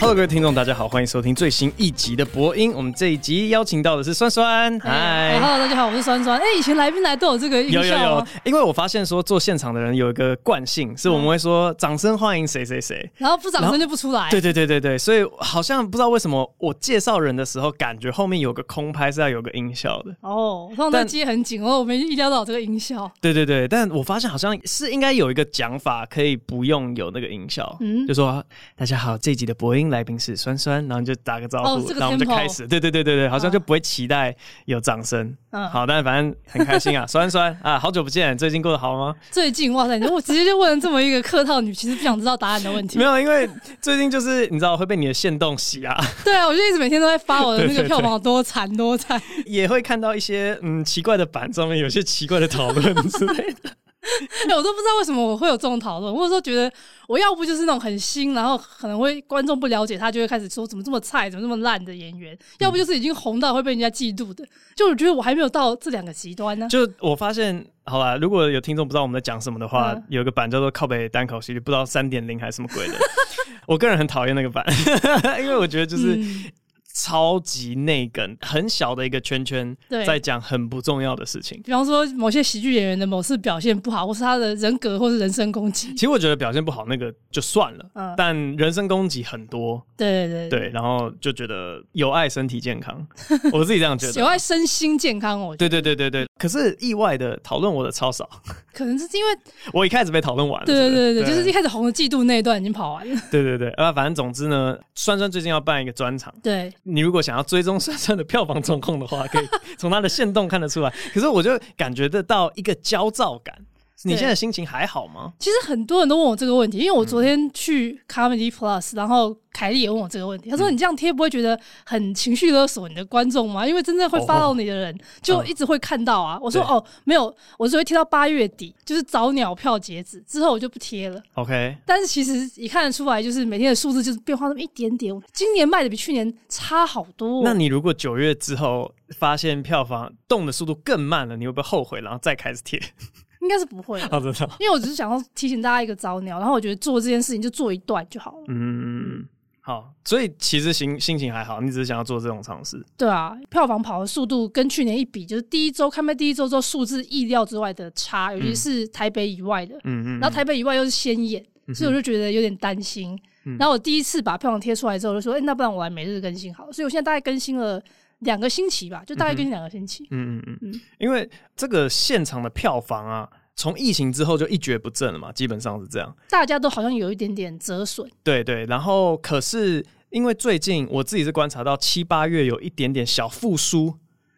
Hello，各位听众，大家好，欢迎收听最新一集的播音。我们这一集邀请到的是酸酸，嗨，Hello，大家好，我是酸酸。哎、欸，以前来宾来都有这个音效吗？有有有，因为我发现说做现场的人有一个惯性，是我们会说掌声欢迎谁谁谁，然后不掌声就不出来。对对对对对，所以好像不知道为什么我介绍人的时候，感觉后面有个空拍是要有个音效的。哦，我刚刚接很紧哦，我没意料到这个音效。对对对，但我发现好像是应该有一个讲法，可以不用有那个音效，嗯，就说大家好，这一集的播音来宾是酸酸。然后就打个招呼，哦这个、然后我们就开始。对对对对对，好像就不会期待有掌声。嗯，好，但是反正很开心啊，酸酸啊，好久不见，最近过得好吗？最近哇塞，我直接就问了这么一个客套女，其实不想知道答案的问题。没有，因为最近就是你知道会被你的线动洗啊。对啊，我就一直每天都在发我的那个 票房多惨多惨，也会看到一些嗯奇怪的版上面有些奇怪的讨论之类的。欸、我都不知道为什么我会有这种讨论，或者说觉得我要不就是那种很新，然后可能会观众不了解他，就会开始说怎么这么菜，怎么这么烂的演员；要不就是已经红到会被人家嫉妒的。就我觉得我还没有到这两个极端呢。就我发现，好吧，如果有听众不知道我们在讲什么的话，嗯、有一个版叫做靠北单口喜剧，不知道三点零还是什么鬼的。我个人很讨厌那个版，因为我觉得就是。嗯超级内梗，很小的一个圈圈，在讲很不重要的事情。比方说，某些喜剧演员的某次表现不好，或是他的人格，或是人身攻击。其实我觉得表现不好那个就算了，嗯、但人身攻击很多。对对对，对，然后就觉得有爱身体健康，我自己这样觉得。有爱身心健康，我觉得。对对对对对。可是意外的讨论我的超少，可能是因为 我一开始被讨论完了。对对对对，就是一开始红的嫉妒那一段已经跑完了。对对对，啊，反正总之呢，酸酸最近要办一个专场。对，你如果想要追踪珊珊的票房状况的话，可以从他的线动看得出来。可是我就感觉得到一个焦躁感。你现在心情还好吗？其实很多人都问我这个问题，因为我昨天去 Comedy Plus，然后凯莉也问我这个问题。他说：“你这样贴不会觉得很情绪勒索你的观众吗？因为真正会 follow 你的人就一直会看到啊。”我说：“哦，没有，我只会贴到八月底，就是早鸟票截止之后我就不贴了。” OK。但是其实也看得出来，就是每天的数字就是变化那么一点点。今年卖的比去年差好多。那你如果九月之后发现票房动的速度更慢了，你会不会后悔，然后再开始贴？应该是不会的，因为我只是想要提醒大家一个早鸟，然后我觉得做这件事情就做一段就好了。嗯，好，所以其实心心情还好，你只是想要做这种尝试。对啊，票房跑的速度跟去年一比，就是第一周开卖第一周之后数字意料之外的差，尤其是台北以外的。嗯嗯。然后台北以外又是先演，嗯、所以我就觉得有点担心。嗯、然后我第一次把票房贴出来之后，就说：“哎、欸，那不然我来每日更新好了。”所以我现在大概更新了两个星期吧，就大概更新两个星期。嗯嗯嗯嗯。因为这个现场的票房啊。从疫情之后就一蹶不振了嘛，基本上是这样。大家都好像有一点点折损。对对，然后可是因为最近我自己是观察到七八月有一点点小复苏，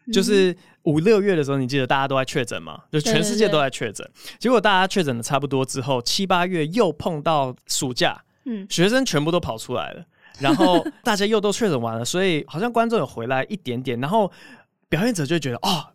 嗯、就是五六月的时候，你记得大家都在确诊嘛，就全世界都在确诊。结果大家确诊的差不多之后，七八月又碰到暑假，嗯，学生全部都跑出来了，然后大家又都确诊完了，所以好像观众有回来一点点，然后表演者就会觉得哦。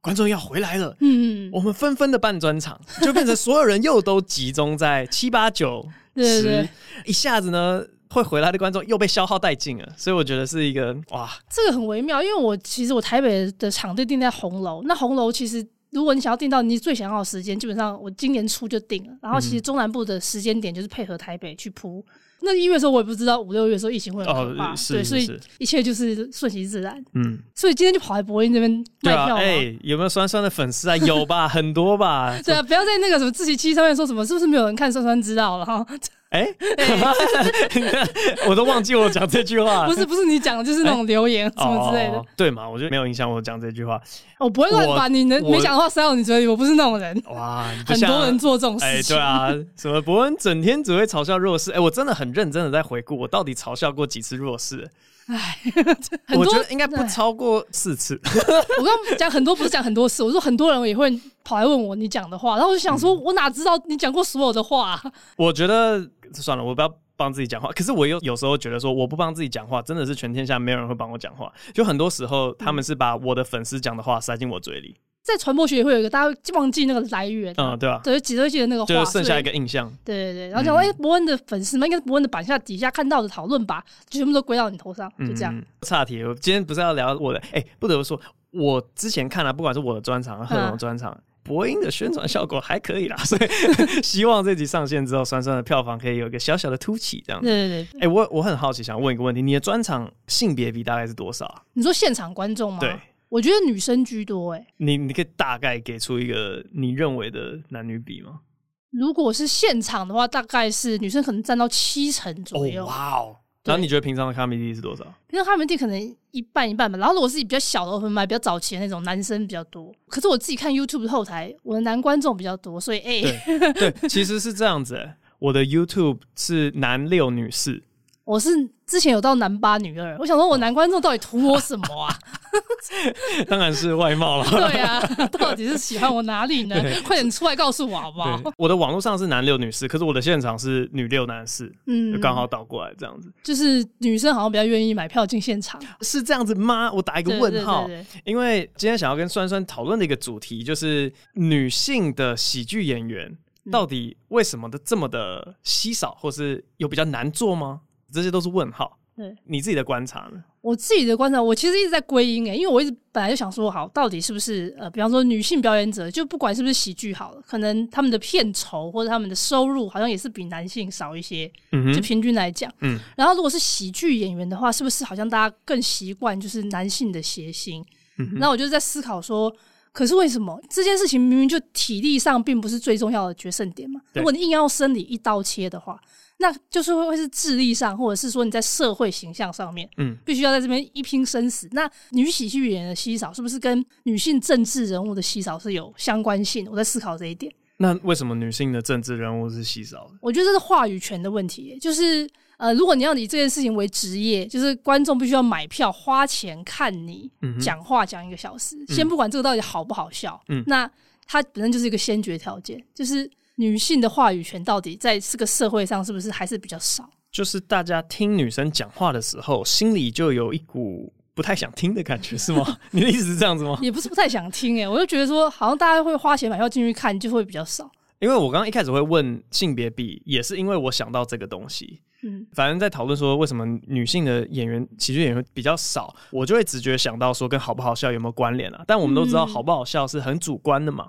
观众要回来了，嗯，我们纷纷的办专场，就变成所有人又都集中在七八九 十，一下子呢，会回来的观众又被消耗殆尽了，所以我觉得是一个哇，这个很微妙，因为我其实我台北的场地定在红楼，那红楼其实如果你想要定到你最想要的时间，基本上我今年初就定了，然后其实中南部的时间点就是配合台北去铺。那一月的时候我也不知道，五六月的时候疫情会很可怕，对，所以一切就是顺其自然。嗯，所以今天就跑来博音这边卖票。哎，有没有酸酸的粉丝啊？有吧，很多吧。对啊，不要在那个什么自习期上面说什么，是不是没有人看酸酸知道了哈？哎，我都忘记我讲这句话。不是不是你讲的，就是那种留言什么之类的。对嘛？我觉得没有影响我讲这句话。我不会乱把你能没讲的话塞到你嘴里，我不是那种人。哇，很多人做这种事情。对啊，什么伯恩整天只会嘲笑弱势。哎，我真的很认真的在回顾，我到底嘲笑过几次弱势？哎，我觉得应该不超过四次。我刚刚讲很多，不是讲很多次，我说很多人也会跑来问我你讲的话，然后我就想说，我哪知道你讲过所有的话？我觉得算了，我不要帮自己讲话。可是我又有时候觉得说，我不帮自己讲话，真的是全天下没有人会帮我讲话。就很多时候，他们是把我的粉丝讲的话塞进我嘴里。在传播学也会有一个，大家忘记那个来源，嗯，对吧？对，只会记得那个话，就剩下一个印象。对对对，然后讲，哎，伯恩的粉丝们应该是博恩的版下底下看到的讨论吧，就全部都归到你头上，就这样。岔题，我今天不是要聊我的，哎，不得不说，我之前看了，不管是我的专场、贺珑专场，播音的宣传效果还可以啦，所以 希望这集上线之后，酸酸的票房可以有一个小小的突起，这样子。对对对。哎、欸，我我很好奇，想问一个问题：你的专场性别比大概是多少？你说现场观众吗？对，我觉得女生居多、欸。哎，你你可以大概给出一个你认为的男女比吗？如果是现场的话，大概是女生可能占到七成左右。哇哦！然后你觉得平常的 comedy 是多少？平常 comedy 可能一半一半吧。然后如果是比较小的 open mic，比较早期的那种，男生比较多。可是我自己看 YouTube 的后台，我的男观众比较多，所以哎、欸，对，对，其实是这样子、欸。我的 YouTube 是男六女四。我是之前有到男八女二，我想说，我男观众到底图我什么啊？当然是外貌了。对啊，到底是喜欢我哪里呢？快点出来告诉我好不好？我的网络上是男六女四，可是我的现场是女六男四，嗯，就刚好倒过来这样子。就是女生好像比较愿意买票进现场，是这样子吗？我打一个问号，因为今天想要跟酸酸讨论的一个主题就是女性的喜剧演员到底为什么的这么的稀少，或是有比较难做吗？这些都是问号。对，你自己的观察呢？我自己的观察，我其实一直在归因诶，因为我一直本来就想说，好，到底是不是呃，比方说女性表演者，就不管是不是喜剧好了，可能他们的片酬或者他们的收入好像也是比男性少一些，嗯，就平均来讲，嗯。然后如果是喜剧演员的话，是不是好像大家更习惯就是男性的谐星？嗯，那我就在思考说，可是为什么这件事情明明就体力上并不是最重要的决胜点嘛？如果你硬要生理一刀切的话。那就是会会是智力上，或者是说你在社会形象上面，嗯，必须要在这边一拼生死。那女喜剧演员的稀少，是不是跟女性政治人物的稀少是有相关性？我在思考这一点。那为什么女性的政治人物是稀少的？我觉得这是话语权的问题。就是呃，如果你要以这件事情为职业，就是观众必须要买票花钱看你讲话讲一个小时，嗯，先不管这个到底好不好笑，嗯，那它本身就是一个先决条件，就是。女性的话语权到底在这个社会上是不是还是比较少？就是大家听女生讲话的时候，心里就有一股不太想听的感觉，是吗？你的意思是这样子吗？也不是不太想听，哎，我就觉得说，好像大家会花钱买票进去看，就会比较少。因为我刚刚一开始会问性别比，也是因为我想到这个东西。嗯，反正在讨论说为什么女性的演员、喜剧演员比较少，我就会直觉想到说跟好不好笑有没有关联啊？但我们都知道，好不好笑是很主观的嘛。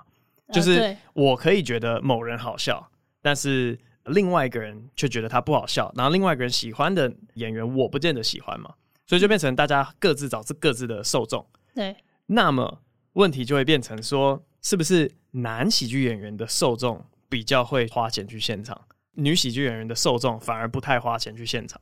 就是我可以觉得某人好笑，但是另外一个人却觉得他不好笑，然后另外一个人喜欢的演员我不见得喜欢嘛，所以就变成大家各自找各自的受众。对，那么问题就会变成说，是不是男喜剧演员的受众比较会花钱去现场，女喜剧演员的受众反而不太花钱去现场？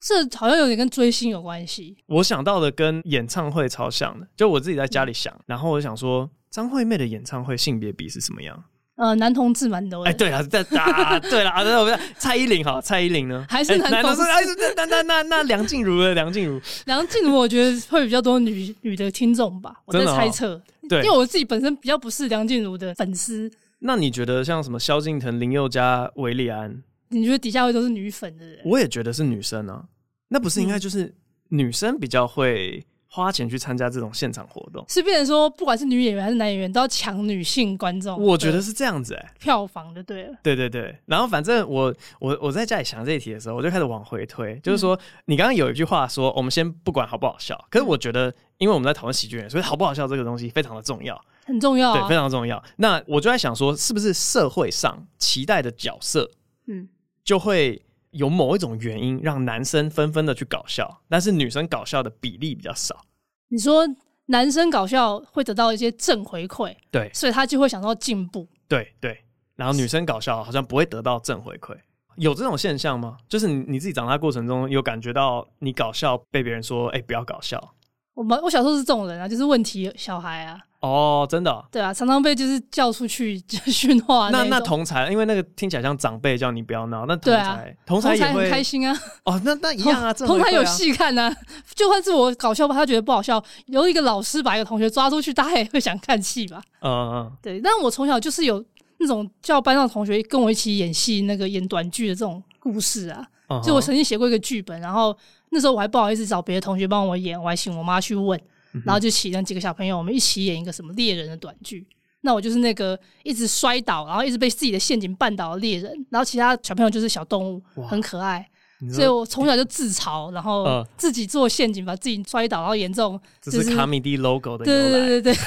这好像有点跟追星有关系。我想到的跟演唱会超像的，就我自己在家里想，然后我想说。张惠妹的演唱会性别比是什么样？呃，男同志蛮多的。哎、欸，对啊，在啊，对了啊，对，我们蔡依林哈，蔡依林呢？还是男同志？还是那那那那梁静茹的梁静茹？梁静茹，我觉得会比较多女女的听众吧，我在猜测。对，因为我自己本身比较不是梁静茹的粉丝。那你觉得像什么萧敬腾、林宥嘉、韦礼安？你觉得底下会都是女粉的人？我也觉得是女生啊，那不是应该就是女生比较会？花钱去参加这种现场活动，是变成说，不管是女演员还是男演员，都要抢女性观众。我觉得是这样子、欸，哎，票房就对了。对对对，然后反正我我我在家里想这一题的时候，我就开始往回推，就是说，你刚刚有一句话说，我们先不管好不好笑，可是我觉得，因为我们在讨论喜剧人，所以好不好笑这个东西非常的重要，很重要、啊，对，非常重要。那我就在想说，是不是社会上期待的角色，嗯，就会有某一种原因让男生纷纷的去搞笑，但是女生搞笑的比例比较少。你说男生搞笑会得到一些正回馈，对，所以他就会想到进步，对对。然后女生搞笑好像不会得到正回馈，有这种现象吗？就是你你自己长大过程中有感觉到你搞笑被别人说，哎、欸，不要搞笑。我们我小时候是这种人啊，就是问题小孩啊。哦，真的、哦，对啊，常常被就是叫出去 就训话。那那同才，因为那个听起来像长辈叫你不要闹，那同才、啊、同才也会很开心啊。哦，那那一样啊，同才有戏看啊。就算是我搞笑吧，他觉得不好笑，有一个老师把一个同学抓出去，大家也会想看戏吧。嗯嗯，对。但我从小就是有那种叫班上同学跟我一起演戏，那个演短剧的这种故事啊。Uh. 就我曾经写过一个剧本，然后那时候我还不好意思找别的同学帮我演，我还请我妈去问。然后就请那几个小朋友，我们一起演一个什么猎人的短剧。那我就是那个一直摔倒，然后一直被自己的陷阱绊倒的猎人。然后其他小朋友就是小动物，很可爱。所以我从小就自嘲，然后自己做陷阱，把自己摔倒，然后演这种。这是卡米蒂 logo 的。对对对对对。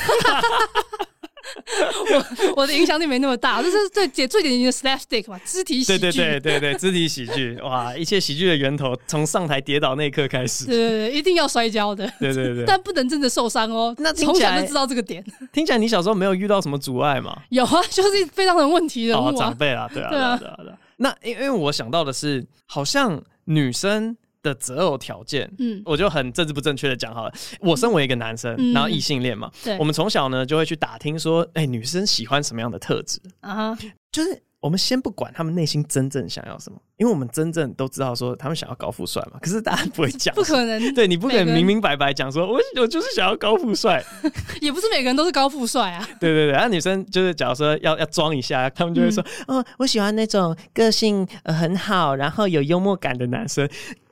我 我的影响力没那么大，这是最最最典型的 slapstick 嘛，肢体喜剧。对对对对对，肢体喜剧，哇！一切喜剧的源头从上台跌倒那一刻开始。对对对，一定要摔跤的。对对对，但不能真的受伤哦。那从小就知道这个点。听起来你小时候没有遇到什么阻碍吗？有啊，就是非常有问题的、啊哦、长辈啊，对啊，对啊，对啊。对啊那因因为我想到的是，好像女生。的择偶条件，嗯，我就很政治不正确的讲好了。我身为一个男生，嗯、然后异性恋嘛，对，我们从小呢就会去打听说，哎、欸，女生喜欢什么样的特质啊？就是。我们先不管他们内心真正想要什么，因为我们真正都知道说他们想要高富帅嘛。可是大家不会讲，不可能，对你不可能明明白白讲说，我我就是想要高富帅，也不是每个人都是高富帅啊。对对对，然后女生就是假如说要要装一下，他们就会说，嗯、哦，我喜欢那种个性呃很好，然后有幽默感的男生。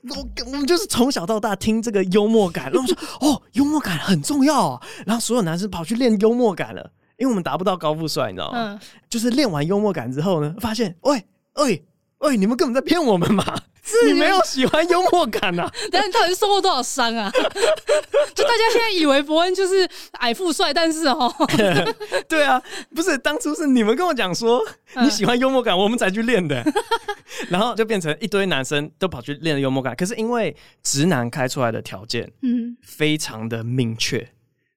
我我们就是从小到大听这个幽默感，然后说哦，幽默感很重要啊，然后所有男生跑去练幽默感了。因为我们达不到高富帅，你知道吗？嗯，就是练完幽默感之后呢，发现，喂，喂，喂，你们根本在骗我们嘛！是你没有喜欢幽默感啊？但是你到底受过多少伤啊？就大家现在以为伯恩就是矮富帅，但是哦，对啊，不是当初是你们跟我讲说你喜欢幽默感，我们才去练的，然后就变成一堆男生都跑去练幽默感。可是因为直男开出来的条件，嗯，非常的明确。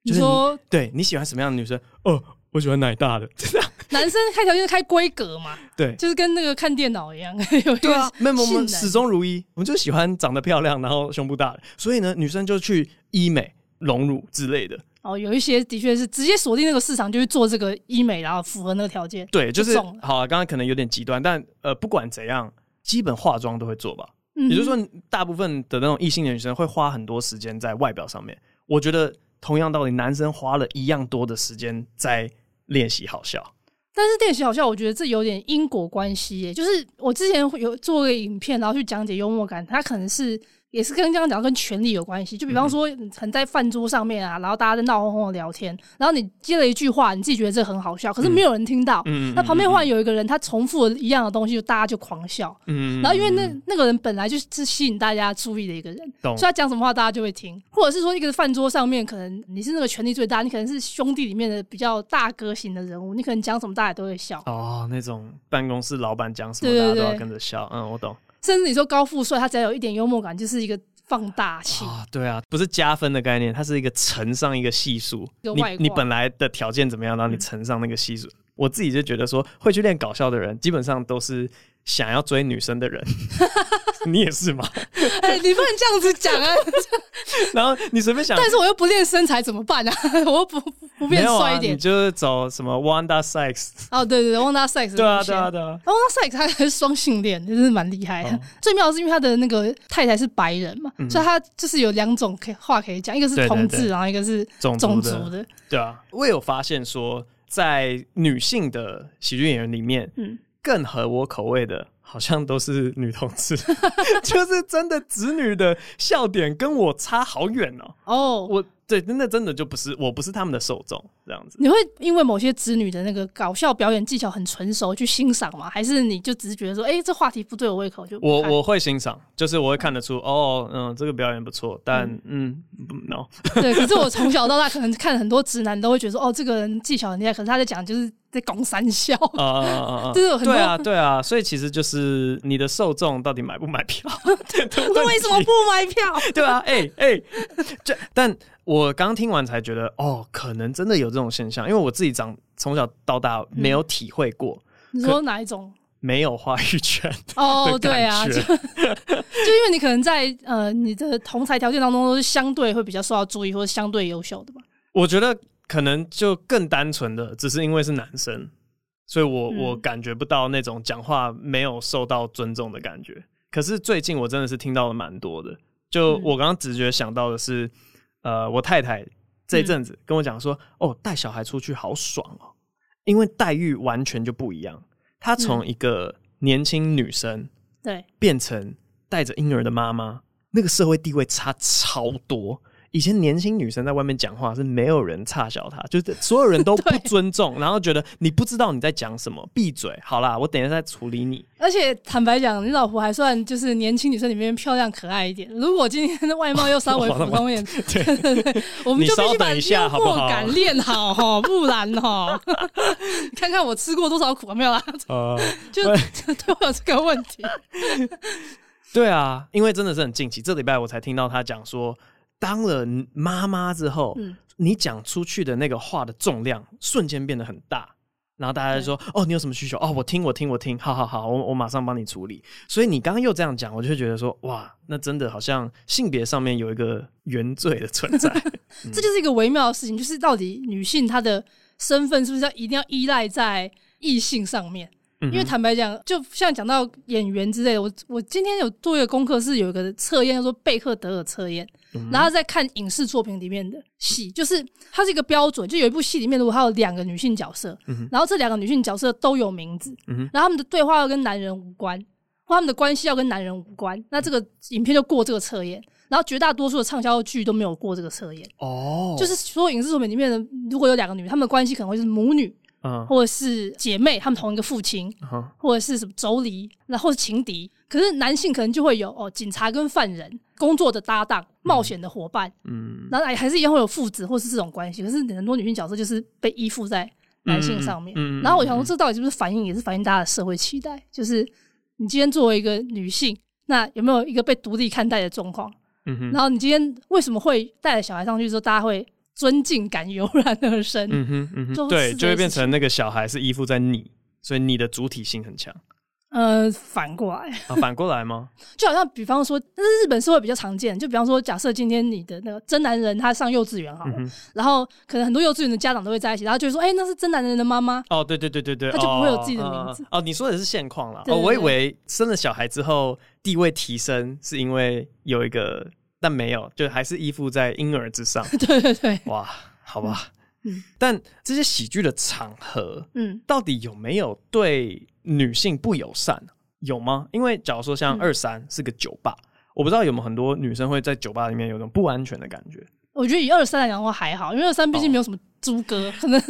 就是你说，对你喜欢什么样的女生？哦，我喜欢奶大的。这样，男生开条件是开规格嘛？对，就是跟那个看电脑一样。有 对啊，没有，我们始终如一，我们就喜欢长得漂亮，然后胸部大的。所以呢，女生就去医美、隆乳之类的。哦，有一些的确是直接锁定那个市场，就去做这个医美，然后符合那个条件。对，就是好啊。刚刚可能有点极端，但呃，不管怎样，基本化妆都会做吧。嗯，也就是说，大部分的那种异性的女生会花很多时间在外表上面。我觉得。同样道理，男生花了一样多的时间在练习好笑，但是电习好像，我觉得这有点因果关系耶。就是我之前有做个影片，然后去讲解幽默感，它可能是。也是跟刚刚讲跟权力有关系，就比方说，很在饭桌上面啊，然后大家在闹哄哄的聊天，然后你接了一句话，你自己觉得这很好笑，可是没有人听到。嗯，那旁边忽然有一个人，他重复了一样的东西，就大家就狂笑。嗯，然后因为那那个人本来就是吸引大家注意的一个人，所以他讲什么话大家就会听，或者是说一个饭桌上面，可能你是那个权力最大，你可能是兄弟里面的比较大哥型的人物，你可能讲什么大家都会笑。哦，那种办公室老板讲什么大家都要跟着笑。嗯，我懂。甚至你说高富帅，他只要有一点幽默感，就是一个。放大器啊，对啊，不是加分的概念，它是一个乘上一个系数。你你本来的条件怎么样，然后你乘上那个系数。嗯、我自己就觉得说，会去练搞笑的人，基本上都是想要追女生的人。你也是吗？哎、欸，你不能这样子讲啊！然后你随便想，但是我又不练身材怎么办啊？我又不不变帅一点，啊、你就是走什么 Wanda Sykes 哦，对对对，Wanda Sykes 对啊对啊对啊，Wanda Sykes 他还是双性恋，就是蛮厉害的。哦、最妙的是因为他的那个太太是白人嘛，嗯、所以他就是有两种可以话可以讲，一个是同志，然后一个是种族的。对啊，我有发现说，在女性的喜剧演员里面，嗯，更合我口味的。好像都是女同志，就是真的子女的笑点跟我差好远哦。哦，oh. 我对，真的真的就不是，我不是他们的受众这样子。你会因为某些子女的那个搞笑表演技巧很纯熟去欣赏吗？还是你就只是觉得说，哎、欸，这话题不对我胃口就？我我会欣赏，就是我会看得出，哦，嗯，这个表演不错，但嗯，嗯，no。对，可是我从小到大 可能看很多直男都会觉得说，哦，这个人技巧很厉害，可是他在讲就是。在攻三笑啊啊啊啊！对啊，对啊，所以其实就是你的受众到底买不买票？那，为什么不买票？对啊，哎哎，这但我刚听完才觉得，哦，可能真的有这种现象，因为我自己长从小到大没有体会过。你说哪一种？没有话语权哦，对啊，就就因为你可能在呃你的同才条件当中都是相对会比较受到注意，或者相对优秀的吧？我觉得。可能就更单纯的，只是因为是男生，所以我、嗯、我感觉不到那种讲话没有受到尊重的感觉。可是最近我真的是听到了蛮多的，就我刚刚直觉想到的是，嗯、呃，我太太这阵子跟我讲说，嗯、哦，带小孩出去好爽哦，因为待遇完全就不一样。她从一个年轻女生对变成带着婴儿的妈妈，那个社会地位差超多。以前年轻女生在外面讲话是没有人差小她，就是所有人都不 尊重，然后觉得你不知道你在讲什么，闭嘴，好啦，我等一下再处理你。而且坦白讲，你老婆还算就是年轻女生里面漂亮可爱一点。如果今天的外貌又稍微 普通一点，对对对，我们就必须把幽默感练好哈，不然哈，看看我吃过多少苦啊，没有啦，呃、就就都有这个问题。对啊，因为真的是很近期，这礼拜我才听到他讲说。当了妈妈之后，嗯、你讲出去的那个话的重量瞬间变得很大，然后大家就说：“哦，你有什么需求？哦，我听，我听，我听，好好好，我我马上帮你处理。”所以你刚刚又这样讲，我就会觉得说：“哇，那真的好像性别上面有一个原罪的存在。嗯”这就是一个微妙的事情，就是到底女性她的身份是不是要一定要依赖在异性上面？因为坦白讲，就像讲到演员之类的，我我今天有做一个功课，是有一个测验，叫做贝克德尔测验。然后再看影视作品里面的戏，就是它是一个标准。就有一部戏里面，如果它有两个女性角色，然后这两个女性角色都有名字，然后他们的对话要跟男人无关，或他们的关系要跟男人无关，那这个影片就过这个测验。然后绝大多数的畅销剧都没有过这个测验。哦，就是所有影视作品里面的，如果有两个女，她们的关系可能会是母女。或者是姐妹，他们同一个父亲，或者是什么妯娌，然后是情敌。可是男性可能就会有哦，警察跟犯人工作的搭档，冒险的伙伴，嗯，然后还是一样会有父子或是这种关系。可是很多女性角色就是被依附在男性上面。嗯，然后我想说，这到底是不是反映，也是反映大家的社会期待？就是你今天作为一个女性，那有没有一个被独立看待的状况？嗯哼，然后你今天为什么会带着小孩上去之后，大家会？尊敬感油然而生，嗯哼，嗯哼，对，就会变成那个小孩是依附在你，所以你的主体性很强。呃，反过来啊，反过来吗？就好像比方说，但是日本社会比较常见，就比方说，假设今天你的那个真男人他上幼稚园好了，嗯、然后可能很多幼稚园的家长都会在一起，然后就会说，哎、欸，那是真男人的妈妈。哦，对对对对对，他就不会有自己的名字。哦，哦，你说的是现况了。哦，我以为生了小孩之后地位提升是因为有一个，但没有，就还是依附在婴儿之上。对对对，哇。好吧，嗯，但这些喜剧的场合，嗯，到底有没有对女性不友善？有吗？因为假如说像二三是个酒吧，嗯、我不知道有没有很多女生会在酒吧里面有种不安全的感觉。我觉得以二三来讲的话还好，因为二三毕竟没有什么猪哥，哦、可能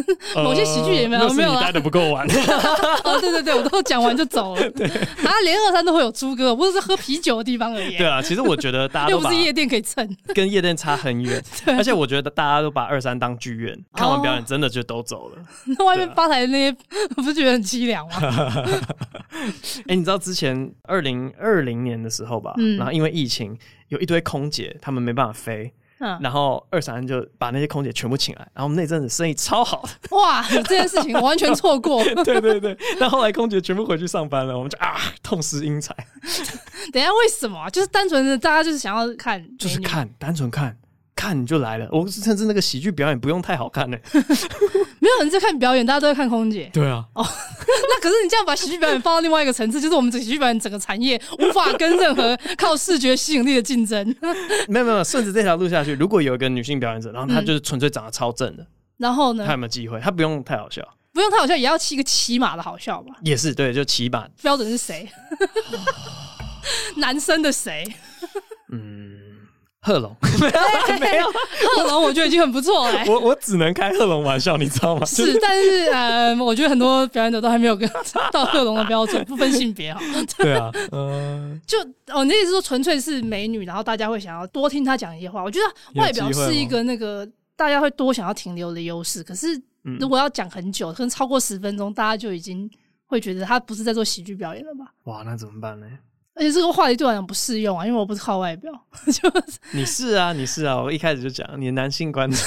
某些喜剧也没有，呃、没有待的不够晚。哦，对对对，我都讲完就走了。对，啊，连二三都会有猪哥，不是喝啤酒的地方而已。对啊，其实我觉得大家都又不是夜店可以蹭，跟夜店差很远。而且我觉得大家都把二三当剧院，哦、看完表演真的就都走了。那外面吧台的那些，不是觉得很凄凉吗？哎、欸，你知道之前二零二零年的时候吧？嗯、然后因为疫情，有一堆空姐他们没办法飞。嗯，然后二三就把那些空姐全部请来，然后我们那阵子生意超好。哇，这件事情我完全错过。对对对，但后来空姐全部回去上班了，我们就啊痛失英才。等一下，为什么？就是单纯的大家就是想要看，就是看，单纯看。看你就来了，我甚至那个喜剧表演不用太好看呢、欸，没有人在看表演，大家都在看空姐。对啊，哦，那可是你这样把喜剧表演放到另外一个层次，就是我们这喜剧表演整个产业无法跟任何靠视觉吸引力的竞争。没有没有，顺着这条路下去，如果有一个女性表演者，然后她就是纯粹长得超正的，嗯、然后呢，她有没有机会？她不用太好笑，不用太好笑，也要骑一个骑马的好笑吧？也是对，就骑马标准是谁？男生的谁？嗯。贺龙 没有，贺龙我觉得已经很不错了。我我只能开贺龙玩笑，你知道吗？是，但是呃，我觉得很多表演者都还没有跟到贺龙的标准，不分性别哈。对啊，嗯，就哦，你的意思说纯粹是美女，然后大家会想要多听她讲一些话。我觉得外表是一个那个大家会多想要停留的优势。可是如果要讲很久，可能超过十分钟，大家就已经会觉得她不是在做喜剧表演了吧？哇，那怎么办呢？而且这个话题对我来讲不适用啊，因为我不是靠外表，就是你是啊，你是啊，我一开始就讲你男性观察。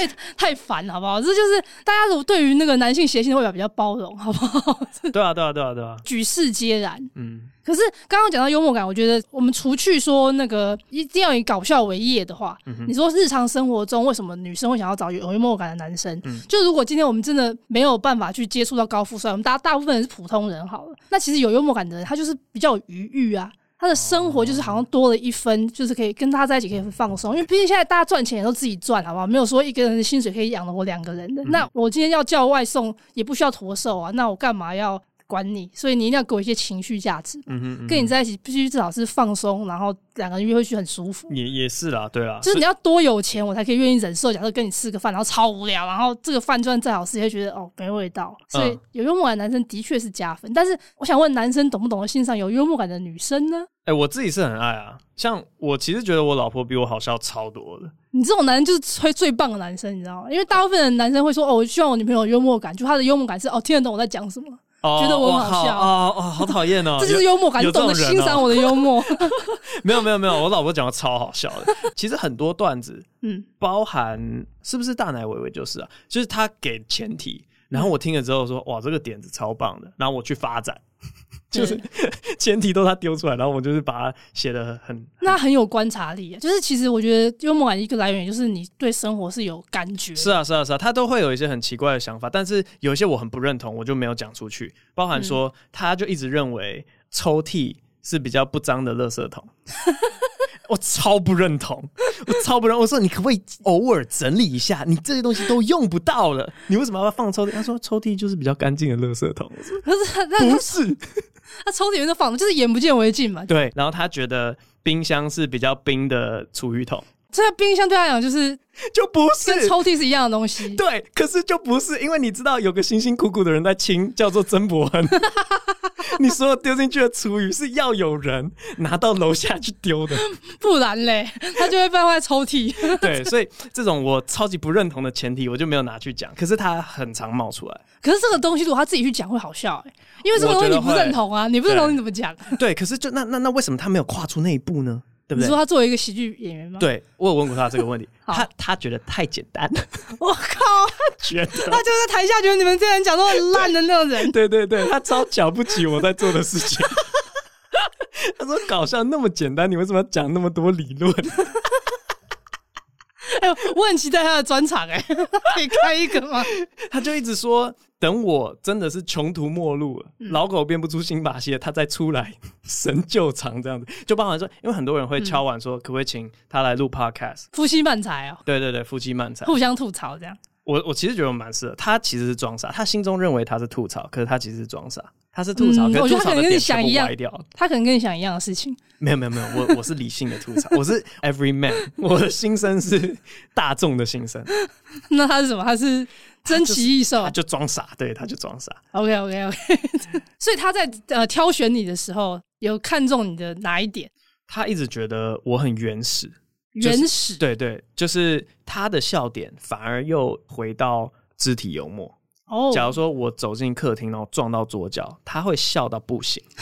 哎、欸，太烦了，好不好？这就是大家如果对于那个男性邪性的外表比较包容，好不好？对啊，对啊，对啊，对啊，举世皆然。嗯，可是刚刚讲到幽默感，我觉得我们除去说那个一定要以搞笑为业的话，嗯、你说日常生活中为什么女生会想要找有幽默感的男生？嗯，就如果今天我们真的没有办法去接触到高富帅，我们大大部分人是普通人好了，那其实有幽默感的人，他就是比较有余裕啊。他的生活就是好像多了一分，就是可以跟他在一起可以放松，因为毕竟现在大家赚钱也都自己赚，好不好？没有说一个人的薪水可以养得活两个人的。那我今天要叫外送也不需要驼兽啊，那我干嘛要管你，所以你一定要给我一些情绪价值。嗯哼，嗯哼，跟你在一起必须至少是放松，然后两个人约会去很舒服。也也是啦，对啦，就是你要多有钱，我才可以愿意忍受。假设跟你吃个饭，然后超无聊，然后这个饭赚再好吃，也会觉得哦没味道。所以有幽默感的男生的确是加分。嗯、但是我想问，男生懂不懂得欣赏有幽默感的女生呢？哎、欸，我自己是很爱啊。像我其实觉得我老婆比我好笑超多的。你这种男人就是最最棒的男生，你知道吗？因为大部分的男生会说哦，我希望我女朋友有幽默感，就他的幽默感是哦听得懂我在讲什么。觉得我很好笑哦哦，好讨厌哦！这就是幽默感，你懂得欣赏我的幽默。没有没有没有，我老婆讲的超好笑的。其实很多段子，嗯，包含是不是大奶维维就是啊，就是他给前提，然后我听了之后说哇，这个点子超棒的，然后我去发展。就是 前提都他丢出来，然后我就是把它写的很，那很有观察力。就是其实我觉得幽默感一个来源，就是你对生活是有感觉。是啊，是啊，是啊，他都会有一些很奇怪的想法，但是有一些我很不认同，我就没有讲出去。包含说，他就一直认为抽屉是比较不脏的垃圾桶。我超不认同，我超不认同。我说你可不可以偶尔整理一下？你这些东西都用不到了，你为什么要放抽屉？他说抽屉就是比较干净的垃圾桶。不是，那不是，他抽屉里面都放的就是眼不见为净嘛。对，然后他觉得冰箱是比较冰的储鱼桶。这个冰箱对他来讲就是 就不是跟抽屉是一样的东西。对，可是就不是，因为你知道有个辛辛苦苦的人在清，叫做曾伯恩。你所有丢进去的厨余是要有人拿到楼下去丢的，不然嘞，他就会放在抽屉。对，所以这种我超级不认同的前提，我就没有拿去讲。可是他很常冒出来。可是这个东西如果他自己去讲会好笑哎，因为这个东西你不认同啊，你不认同你怎么讲？对，可是就那那那为什么他没有跨出那一步呢？对不对？你说他作为一个喜剧演员吗？对，我有问过他这个问题，他他觉得太简单了。我靠，他觉得他就是在台下觉得你们这些人讲都很烂的那种人。对对对，他超瞧不起我在做的事情。他说搞笑那么简单，你为什么要讲那么多理论？哎呦，我很期待他的专场哎，可以开一个吗？他就一直说。等我真的是穷途末路了，嗯、老狗变不出新把戏了，他再出来神救场这样子，就包含说，因为很多人会敲碗说，可不可以请他来录 podcast？夫妻漫才哦，对对对，夫妻漫才，互相吐槽这样。我我其实觉得我蛮适合，他其实是装傻，他心中认为他是吐槽，可是他其实是装傻，他是吐槽，嗯、可是吐槽的点全部歪掉。他可能跟你想一样的事情。没有没有没有，我我是理性的吐槽，我是 every man，我的心声是大众的心声。那他是什么？他是珍奇异兽，他就装傻，对，他就装傻。OK OK OK，所以他在呃挑选你的时候，有看中你的哪一点？他一直觉得我很原始。原始，对对，就是他的笑点反而又回到肢体幽默。哦，假如说我走进客厅，然后撞到桌角，他会笑到不行。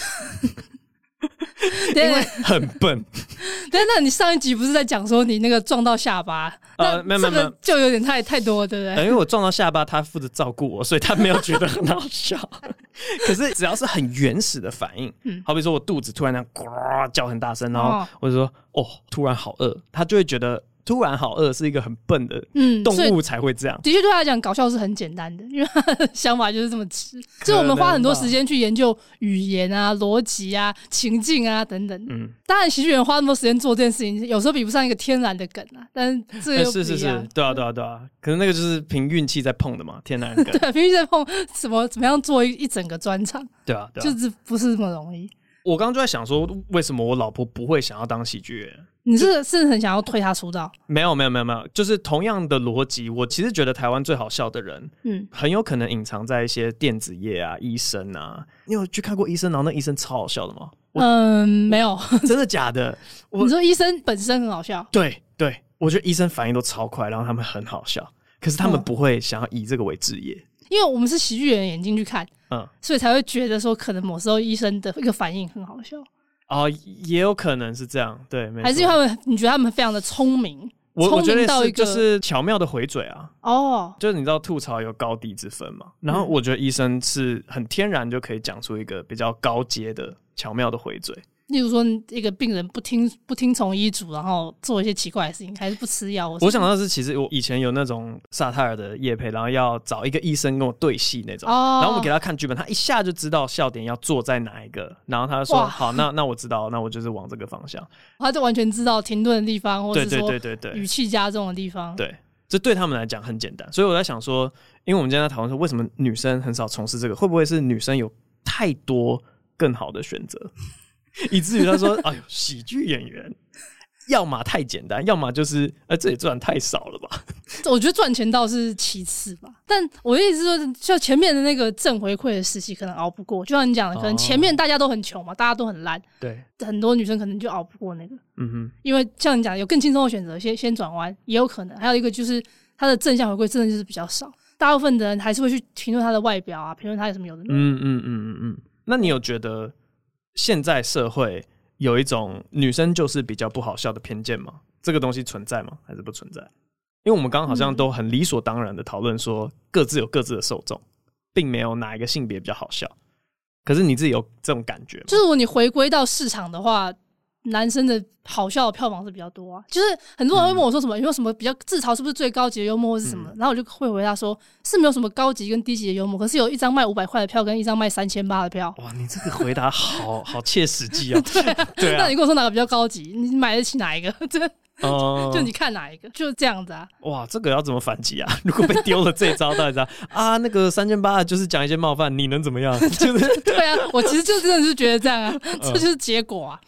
因为很笨。对，那你上一集不是在讲说你那个撞到下巴？呃，没有没有，就有点太太多，对不对？因为我撞到下巴，他负责照顾我，所以他没有觉得很好笑。可是只要是很原始的反应，嗯，好比说我肚子突然那样呱叫很大声，然后我就说哦，突然好饿，他就会觉得。突然好饿是一个很笨的嗯动物才会这样。嗯、的确，对他来讲，搞笑是很简单的，因为他的想法就是这么直。就我们花很多时间去研究语言啊、逻辑啊、情境啊等等。嗯，当然，喜剧演员花那么多时间做这件事情，有时候比不上一个天然的梗啊。但是这个。是是是，对啊对啊对啊。可能那个就是凭运气在碰的嘛，天然梗。对，凭运气在碰，怎么怎么样做一一整个专场？对啊，对啊，就是不是这么容易。我刚刚就在想说，为什么我老婆不会想要当喜剧演员？你是是很想要推他出道？没有没有没有没有，就是同样的逻辑。我其实觉得台湾最好笑的人，嗯，很有可能隐藏在一些电子业啊、医生啊。你有去看过医生？然后那医生超好笑的吗？嗯，没有，真的假的？你说医生本身很好笑？对对，我觉得医生反应都超快，然后他们很好笑，可是他们不会想要以这个为职业，因为我们是喜剧演员眼睛去看，嗯，所以才会觉得说，可能某时候医生的一个反应很好笑。哦，也有可能是这样，对，没。还是因为他们，你觉得他们非常的聪明，聪明到一个就是巧妙的回嘴啊。哦，就是你知道吐槽有高低之分嘛？然后我觉得医生是很天然就可以讲出一个比较高阶的巧妙的回嘴。例如说，一个病人不听不听从医嘱，然后做一些奇怪的事情，还是不吃药。我想到的是，其实我以前有那种萨泰尔的叶配，然后要找一个医生跟我对戏那种，哦、然后我们给他看剧本，他一下就知道笑点要坐在哪一个，然后他就说：“好，那那我知道，那我就是往这个方向。”他就完全知道停顿的地方，或者说对对对对语气加重的地方。对，这对他们来讲很简单。所以我在想说，因为我们今天在讨论说，为什么女生很少从事这个，会不会是女生有太多更好的选择，以至于他说：“哎呦，喜剧演员。”要么太简单，要么就是，呃，这也赚太少了吧？我觉得赚钱倒是其次吧。但我的意思是说，就前面的那个正回馈的时期，可能熬不过。就像你讲的，可能前面大家都很穷嘛，大家都很烂，对，很多女生可能就熬不过那个。嗯哼，因为像你讲，有更轻松的选择，先先转弯也有可能。还有一个就是他的正向回馈真的就是比较少，大部分的人还是会去评论他的外表啊，评论他有什么有的。嗯嗯嗯嗯嗯。那你有觉得现在社会有一种女生就是比较不好笑的偏见吗？这个东西存在吗？还是不存在？因为我们刚刚好像都很理所当然的讨论说，各自有各自的受众，并没有哪一个性别比较好笑。可是你自己有这种感觉吗？就是如果你回归到市场的话。男生的好笑的票房是比较多啊，就是很多人会问我说什么，有没有什么比较自嘲是不是最高级的幽默或是什么？然后我就会回答说，是没有什么高级跟低级的幽默，可是有一张卖五百块的票跟一张卖三千八的票。哇，你这个回答好好切实际哦。对对啊，那你跟我说哪个比较高级？你买得起哪一个？这 哦，就你看哪一个，就是这样子啊。哇，这个要怎么反击啊？如果被丢了这一招，大家啊，那个三千八就是讲一些冒犯，你能怎么样？就是对啊，我其实就真的是觉得这样啊，这就是结果啊。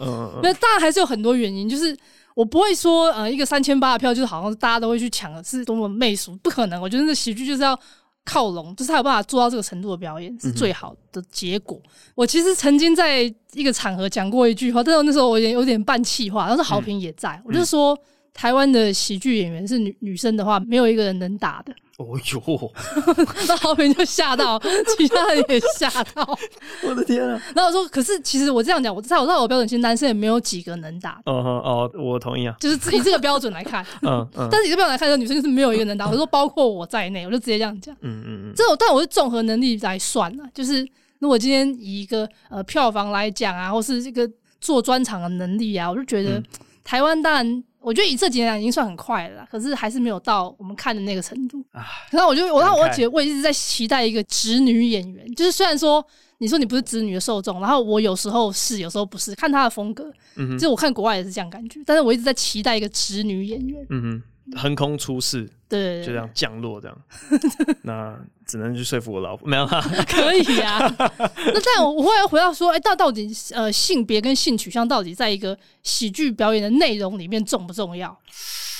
那当然还是有很多原因，就是我不会说呃，一个三千八的票就是好像大家都会去抢，是多么媚俗，不可能。我觉得那喜剧就是要靠拢，就是他有办法做到这个程度的表演是最好的结果。嗯、我其实曾经在一个场合讲过一句话，但是那时候我也有点半气话，但是好评也在，嗯、我就说。台湾的喜剧演员是女女生的话，没有一个人能打的。哦哟，那豪平就吓到，其他人也吓到。我的天啊！然后我说，可是其实我这样讲，我在我在我标准，其实男生也没有几个能打。哦哦，我同意啊。就是以这个标准来看，嗯嗯。但是以这个标准来看，女生就是没有一个能打。我说，包括我在内，我就直接这样讲。嗯嗯嗯。这种，但我是综合能力来算了。就是如果今天以一个呃票房来讲啊，或是这个做专场的能力啊，我就觉得台湾当然。我觉得以这几年来已经算很快了啦，可是还是没有到我们看的那个程度。啊，然后我就我让我姐我一直在期待一个直女演员，就是虽然说你说你不是直女的受众，然后我有时候是，有时候不是，看她的风格，嗯哼，就是我看国外也是这样感觉，但是我一直在期待一个直女演员，嗯哼。横空出世，对，就这样降落，这样，那只能去说服我老婆，没有啦，可以啊。那但我后来回到说，哎、欸，到到底呃性别跟性取向到底在一个喜剧表演的内容里面重不重要？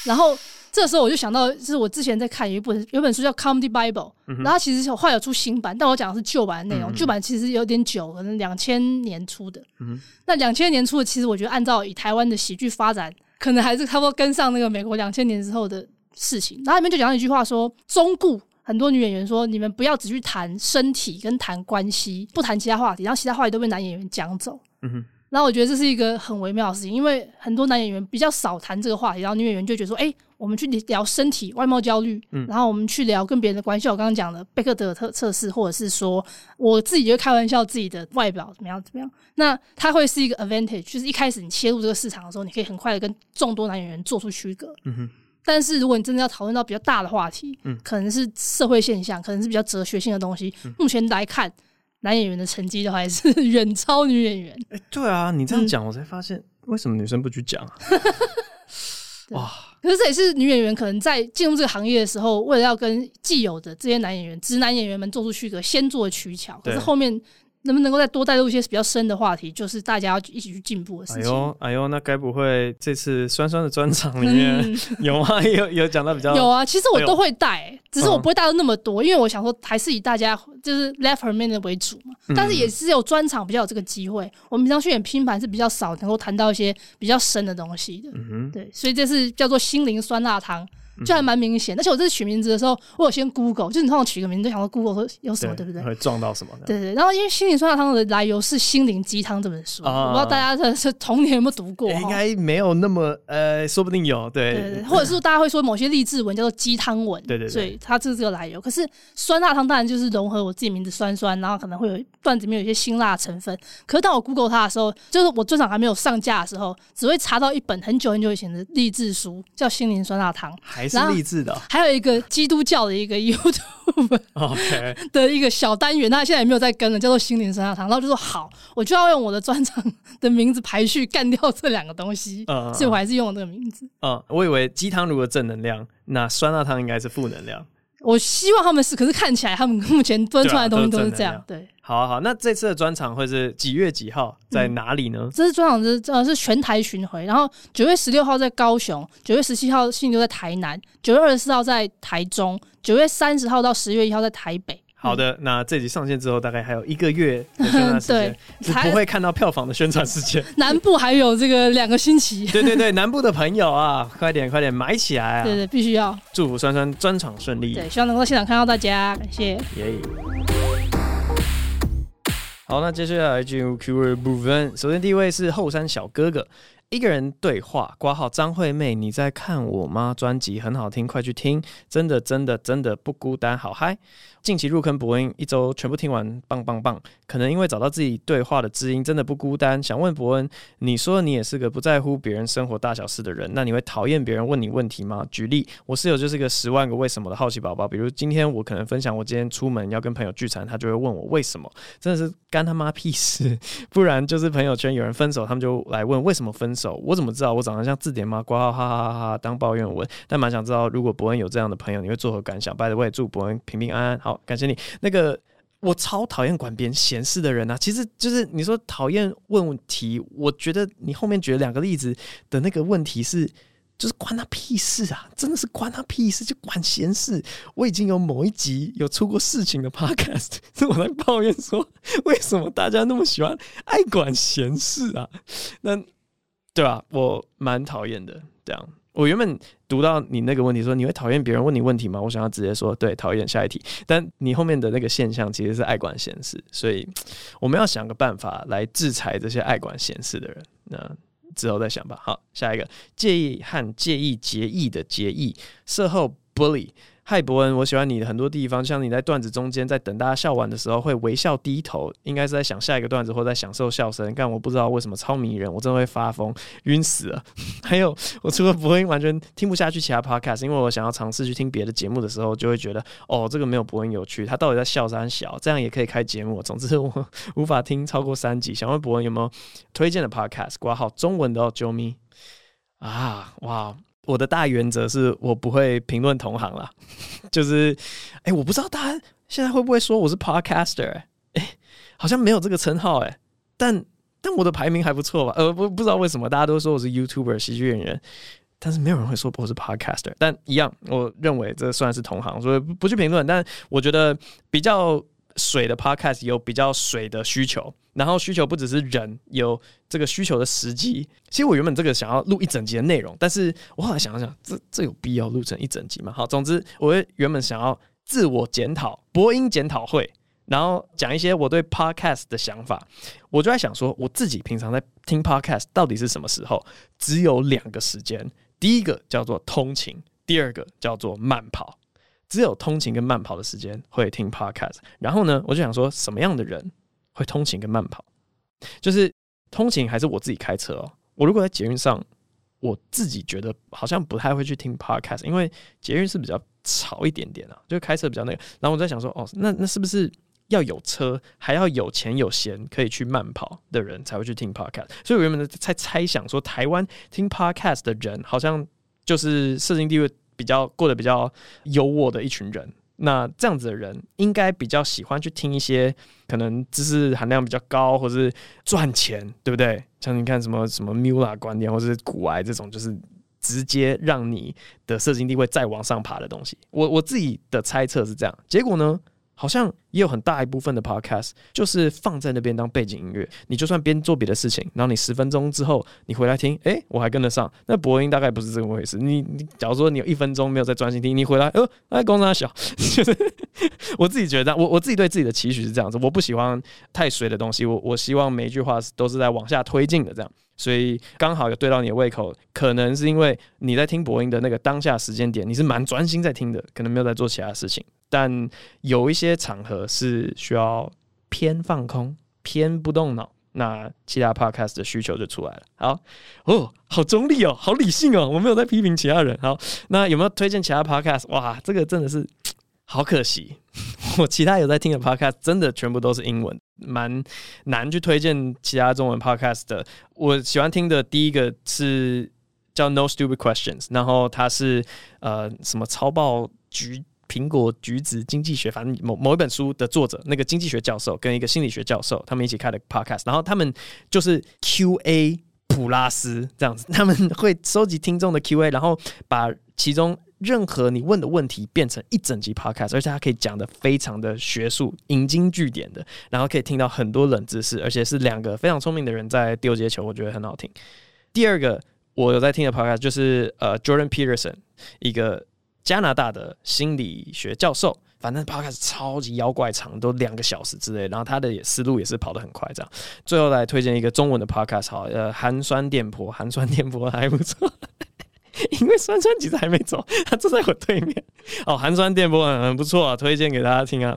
然后这时候我就想到，就是我之前在看有一本有本书叫《Comedy Bible》，然后其实后来有出新版，但我讲的是旧版的内容，旧、版其实有点久，可能两千年出的。嗯、哼那两千年出的，其实我觉得按照以台湾的喜剧发展。可能还是差不多跟上那个美国两千年之后的事情，然后里面就讲到一句话说：中顾很多女演员说，你们不要只去谈身体跟谈关系，不谈其他话题，然后其他话题都被男演员讲走。嗯哼。然后我觉得这是一个很微妙的事情，因为很多男演员比较少谈这个话题，然后女演员就觉得说：“哎，我们去聊身体外貌焦虑，嗯，然后我们去聊跟别人的关系。”我刚刚讲的贝克德尔特测试，或者是说我自己就会开玩笑自己的外表怎么样怎么样，那它会是一个 advantage，就是一开始你切入这个市场的时候，你可以很快的跟众多男演员做出区隔。嗯哼。但是如果你真的要讨论到比较大的话题，嗯，可能是社会现象，可能是比较哲学性的东西，目前来看。男演员的成绩都还是 远超女演员。哎、欸，对啊，你这样讲，我才发现、嗯、为什么女生不去讲啊？哇！可是这也是女演员可能在进入这个行业的时候，为了要跟既有的这些男演员、直男演员们做出区隔，先做取巧。可是后面。能不能够再多带入一些比较深的话题，就是大家要一起去进步的事情。哎呦，哎呦，那该不会这次酸酸的专场里面 有吗？有有讲到比较 有啊。其实我都会带，只是我不会带到那么多，因为我想说还是以大家就是 Letterman 为主嘛。但是也是有专场比较有这个机会。我们平常去演拼盘是比较少能够谈到一些比较深的东西的。嗯哼，对，所以这是叫做心灵酸辣汤。就还蛮明显，而且我这次取名字的时候，我有先 Google，就是你通常取个名字，就想说 Google 说有什么，对，不对？会撞到什么？对，对对。然后因为心灵酸辣汤的来由是《心灵鸡汤》这本书，啊、我不知道大家的是童年有没有读过？欸、应该没有那么呃，说不定有。对，对，对，或者是大家会说某些励志文叫做鸡汤文，对，对对。所以它这是这个来由。可是酸辣汤当然就是融合我自己名字酸酸，然后可能会有段子里面有一些辛辣成分。可是当我 Google 它的时候，就是我专场还没有上架的时候，只会查到一本很久很久以前的励志书，叫《心灵酸辣汤》，还是励志的。还有一个基督教的一个 YouTube，OK 的一个小单元，他现在也没有在跟了，叫做心灵酸辣汤。然后就说好，我就要用我的专场的名字排序干掉这两个东西，嗯、所以我还是用了这个名字。嗯，我以为鸡汤如果正能量，那酸辣汤应该是负能量。我希望他们是，可是看起来他们目前端出来的东西都是这样。对，好啊好，那这次的专场会是几月几号，在哪里呢？嗯、这次专场是呃是全台巡回，然后九月十六号在高雄，九月十七号星期六在台南，九月二十四号在台中，九月三十号到十月一号在台北。好的，那这集上线之后，大概还有一个月的宣传时间，是不会看到票房的宣传时间。南部还有这个两个星期。对对对，南部的朋友啊，快点快点买起来啊！对对，必须要。祝福酸酸专场顺利。对，希望能够现场看到大家，感谢。耶。好，那接下来进入 Q&A 部分。首先第一位是后山小哥哥。一个人对话，挂号张惠妹，你在看我吗？专辑很好听，快去听，真的真的真的不孤单，好嗨！近期入坑博恩，一周全部听完，棒棒棒！可能因为找到自己对话的知音，真的不孤单。想问博恩，你说你也是个不在乎别人生活大小事的人，那你会讨厌别人问你问题吗？举例，我室友就是个十万个为什么的好奇宝宝。比如今天我可能分享我今天出门要跟朋友聚餐，他就会问我为什么，真的是干他妈屁事。不然就是朋友圈有人分手，他们就来问为什么分手。我怎么知道？我长得像字典吗？括号哈哈哈哈当抱怨文，但蛮想知道，如果博恩有这样的朋友，你会作何感想？By the way，祝博恩平平安安。好，好感谢你。那个我超讨厌管别人闲事的人啊！其实就是你说讨厌问题，我觉得你后面举了两个例子的那个问题是，就是关他屁事啊！真的是关他屁事，就管闲事。我已经有某一集有出过事情的 podcast，是我在抱怨说，为什么大家那么喜欢爱管闲事啊？那对吧？我蛮讨厌的，这样。我原本读到你那个问题说，你会讨厌别人问你问题吗？我想要直接说对，讨厌。下一题，但你后面的那个现象其实是爱管闲事，所以我们要想个办法来制裁这些爱管闲事的人。那之后再想吧。好，下一个，介意和介意结义的结义，事后 bully。嗨，伯恩，我喜欢你的很多地方，像你在段子中间，在等大家笑完的时候会微笑低头，应该是在想下一个段子或在享受笑声。但我不知道为什么超迷人，我真的会发疯，晕死了。还有，我除了伯恩完全听不下去其他 podcast，因为我想要尝试去听别的节目的时候，就会觉得哦，这个没有伯恩有趣，他到底在笑三小，这样也可以开节目。总之，我 无法听超过三集。想问博恩有没有推荐的 podcast？挂号中文的哦，啾咪啊，哇。我的大原则是我不会评论同行啦，就是，哎、我不知道大家现在会不会说我是 podcaster，哎、欸，好像没有这个称号，哎，但但我的排名还不错吧？呃，不不知道为什么大家都说我是 YouTuber 喜剧演员，但是没有人会说我是 podcaster，但一样，我认为这算是同行，所以不去评论。但我觉得比较。水的 podcast 有比较水的需求，然后需求不只是人有这个需求的时机。其实我原本这个想要录一整集的内容，但是我后来想想，这这有必要录成一整集吗？好，总之我原本想要自我检讨，播音检讨会，然后讲一些我对 podcast 的想法。我就在想说，我自己平常在听 podcast 到底是什么时候？只有两个时间，第一个叫做通勤，第二个叫做慢跑。只有通勤跟慢跑的时间会听 podcast，然后呢，我就想说，什么样的人会通勤跟慢跑？就是通勤还是我自己开车哦？我如果在捷运上，我自己觉得好像不太会去听 podcast，因为捷运是比较吵一点点啊，就开车比较那个。然后我在想说，哦，那那是不是要有车，还要有钱有闲可以去慢跑的人才会去听 podcast？所以我原本在猜想说，台湾听 podcast 的人好像就是社经地位。比较过得比较优渥的一群人，那这样子的人应该比较喜欢去听一些可能知识含量比较高，或是赚钱，对不对？像你看什么什么 Mula 观点，或是古癌这种，就是直接让你的社经地位再往上爬的东西。我我自己的猜测是这样，结果呢？好像也有很大一部分的 podcast 就是放在那边当背景音乐，你就算边做别的事情，然后你十分钟之后你回来听，诶、我还跟得上。那播音大概不是这么回事。你你假如说你有一分钟没有在专心听，你回来，呃，哎，公差小，就是我自己觉得，我我自己对自己的期许是这样子，我不喜欢太水的东西，我我希望每一句话都是在往下推进的这样。所以刚好有对到你的胃口，可能是因为你在听播音的那个当下时间点，你是蛮专心在听的，可能没有在做其他事情。但有一些场合是需要偏放空、偏不动脑，那其他 podcast 的需求就出来了。好哦，好中立哦，好理性哦，我没有在批评其他人。好，那有没有推荐其他 podcast？哇，这个真的是好可惜，我其他有在听的 podcast 真的全部都是英文，蛮难去推荐其他中文 podcast 的。我喜欢听的第一个是叫 No Stupid Questions，然后它是呃什么超爆橘。苹果橘子经济学，反正某某一本书的作者，那个经济学教授跟一个心理学教授，他们一起开的 podcast，然后他们就是 QA 普拉斯这样子，他们会收集听众的 QA，然后把其中任何你问的问题变成一整集 podcast，而且他可以讲的非常的学术，引经据典的，然后可以听到很多冷知识，而且是两个非常聪明的人在丢接球，我觉得很好听。第二个我有在听的 podcast 就是呃 Jordan Peterson 一个。加拿大的心理学教授，反正 podcast 超级妖怪长，都两个小时之类。然后他的思路也是跑得很快，这样。最后来推荐一个中文的 podcast，好，呃，寒酸电波，寒酸电波还不错。因为酸酸其实还没走，他坐在我对面。哦，寒酸电波很很不错啊，推荐给大家听啊。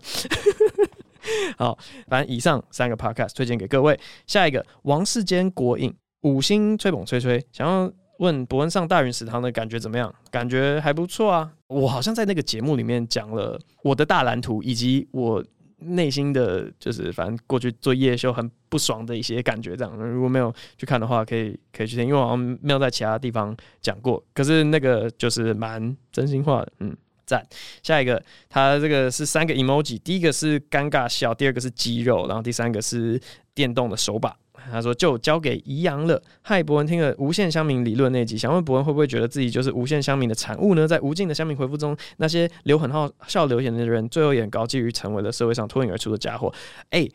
好，反正以上三个 podcast 推荐给各位。下一个，王世坚国影五星吹捧吹吹，想要。问博恩上大云食堂的感觉怎么样？感觉还不错啊！我好像在那个节目里面讲了我的大蓝图，以及我内心的就是反正过去做夜修很不爽的一些感觉。这样，如果没有去看的话，可以可以去听，因为我好像没有在其他地方讲过。可是那个就是蛮真心话的，嗯，赞。下一个，他这个是三个 emoji，第一个是尴尬笑，第二个是肌肉，然后第三个是电动的手把。他说：“就交给宜阳了。”嗨，博文听了无限乡民理论那集，想问博文会不会觉得自己就是无限乡民的产物呢？在无尽的乡民回复中，那些留很好笑留言的人，最后也高级于成为了社会上脱颖而出的家伙。哎、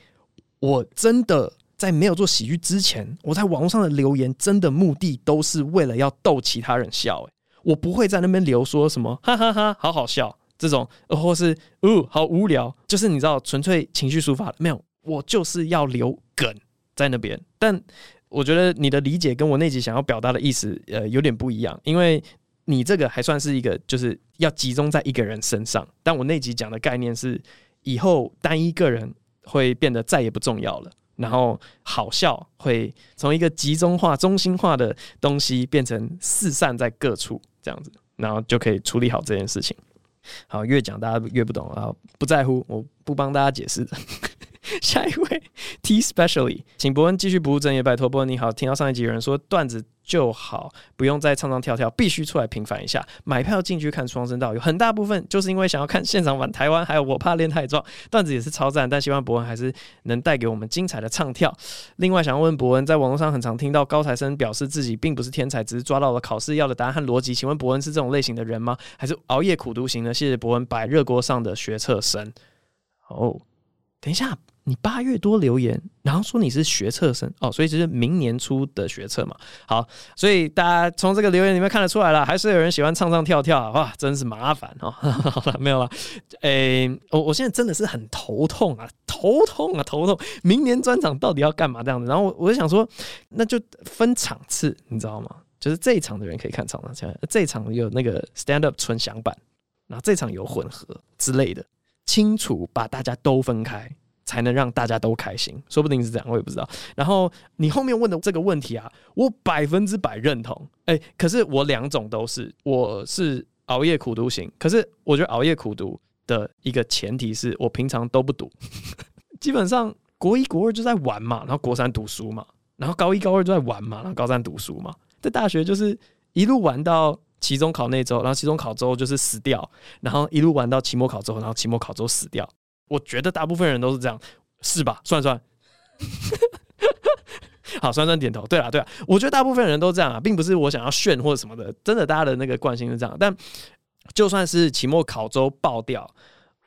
我真的在没有做喜剧之前，我在网络上的留言，真的目的都是为了要逗其他人笑。哎，我不会在那边留说什么哈哈哈，好好笑这种，或是哦好无聊，就是你知道纯粹情绪抒发。没有，我就是要留梗。在那边，但我觉得你的理解跟我那集想要表达的意思，呃，有点不一样。因为你这个还算是一个，就是要集中在一个人身上，但我那集讲的概念是，以后单一个人会变得再也不重要了，然后好笑会从一个集中化、中心化的东西变成四散在各处，这样子，然后就可以处理好这件事情。好，越讲大家越不懂啊，不在乎，我不帮大家解释的。下一位 T specially，请博恩继续不务正业，拜托博恩你好。听到上一集有人说段子就好，不用再唱唱跳跳，必须出来平反一下。买票进去看双声道，有很大部分就是因为想要看现场版台湾，还有我怕练太壮，段子也是超赞。但希望博恩还是能带给我们精彩的唱跳。另外，想要问博恩，在网络上很常听到高材生表示自己并不是天才，只是抓到了考试要的答案和逻辑。请问博恩是这种类型的人吗？还是熬夜苦读型呢？谢谢博恩摆热锅上的学测生。哦，等一下。你八月多留言，然后说你是学测生哦，所以这是明年初的学测嘛。好，所以大家从这个留言里面看得出来了，还是有人喜欢唱唱跳跳，哇，真是麻烦哦。好了，没有了。诶、我我现在真的是很头痛啊，头痛啊，头痛。明年专场到底要干嘛这样子？然后我我就想说，那就分场次，你知道吗？就是这一场的人可以看唱唱跳跳，这一场有那个 stand up 纯享版，然后这场有混合之类的，清楚把大家都分开。才能让大家都开心，说不定是这样，我也不知道。然后你后面问的这个问题啊，我百分之百认同。哎，可是我两种都是，我是熬夜苦读型。可是我觉得熬夜苦读的一个前提是我平常都不读，基本上国一国二就在玩嘛，然后国三读书嘛，然后高一高二就在玩嘛，然后高三读书嘛。在大学就是一路玩到期中考那周，然后期中考之后就是死掉，然后一路玩到期末考之后，然后期末考之后死掉。我觉得大部分人都是这样，是吧？算算，好，算算点头。对啊，对啊，我觉得大部分人都这样啊，并不是我想要炫或者什么的。真的，大家的那个惯性是这样。但就算是期末考周爆掉，